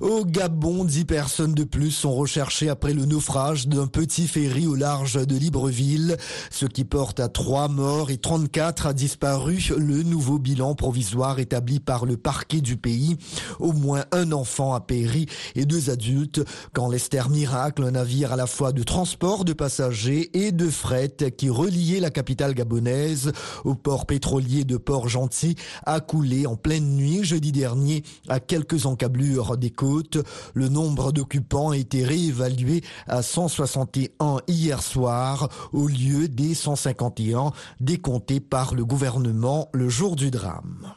Au Gabon, dix personnes de plus sont recherchées après le naufrage d'un petit ferry au large de Libreville, ce qui porte à trois morts et 34 a disparu. Le nouveau bilan provisoire établi par le parquet du pays. Au moins un enfant a péri et deux adultes. Quand l'Esther Miracle, un navire à la fois de transport de passagers et de fret qui reliait la capitale gabonaise au port pétrolier de Port-Gentil, a coulé en pleine nuit jeudi dernier à quelques encablures des côtes. Le nombre d'occupants a été réévalué à 161 hier soir au lieu des 151 décomptés par le gouvernement le jour du drame.